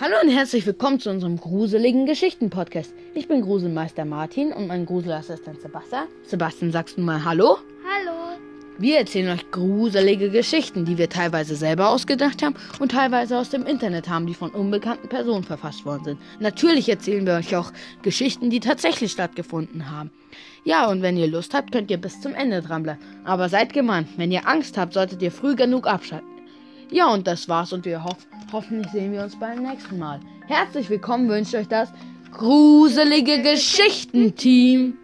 Hallo und herzlich willkommen zu unserem gruseligen Geschichten-Podcast. Ich bin Gruselmeister Martin und mein Gruselassistent Sebastian. Sebastian, sagst du mal Hallo? Hallo. Wir erzählen euch gruselige Geschichten, die wir teilweise selber ausgedacht haben und teilweise aus dem Internet haben, die von unbekannten Personen verfasst worden sind. Natürlich erzählen wir euch auch Geschichten, die tatsächlich stattgefunden haben. Ja, und wenn ihr Lust habt, könnt ihr bis zum Ende dranbleiben. Aber seid gemeint, wenn ihr Angst habt, solltet ihr früh genug abschalten. Ja, und das war's und wir hoffen, hoffentlich sehen wir uns beim nächsten Mal. Herzlich willkommen wünscht euch das gruselige Geschichten-Team.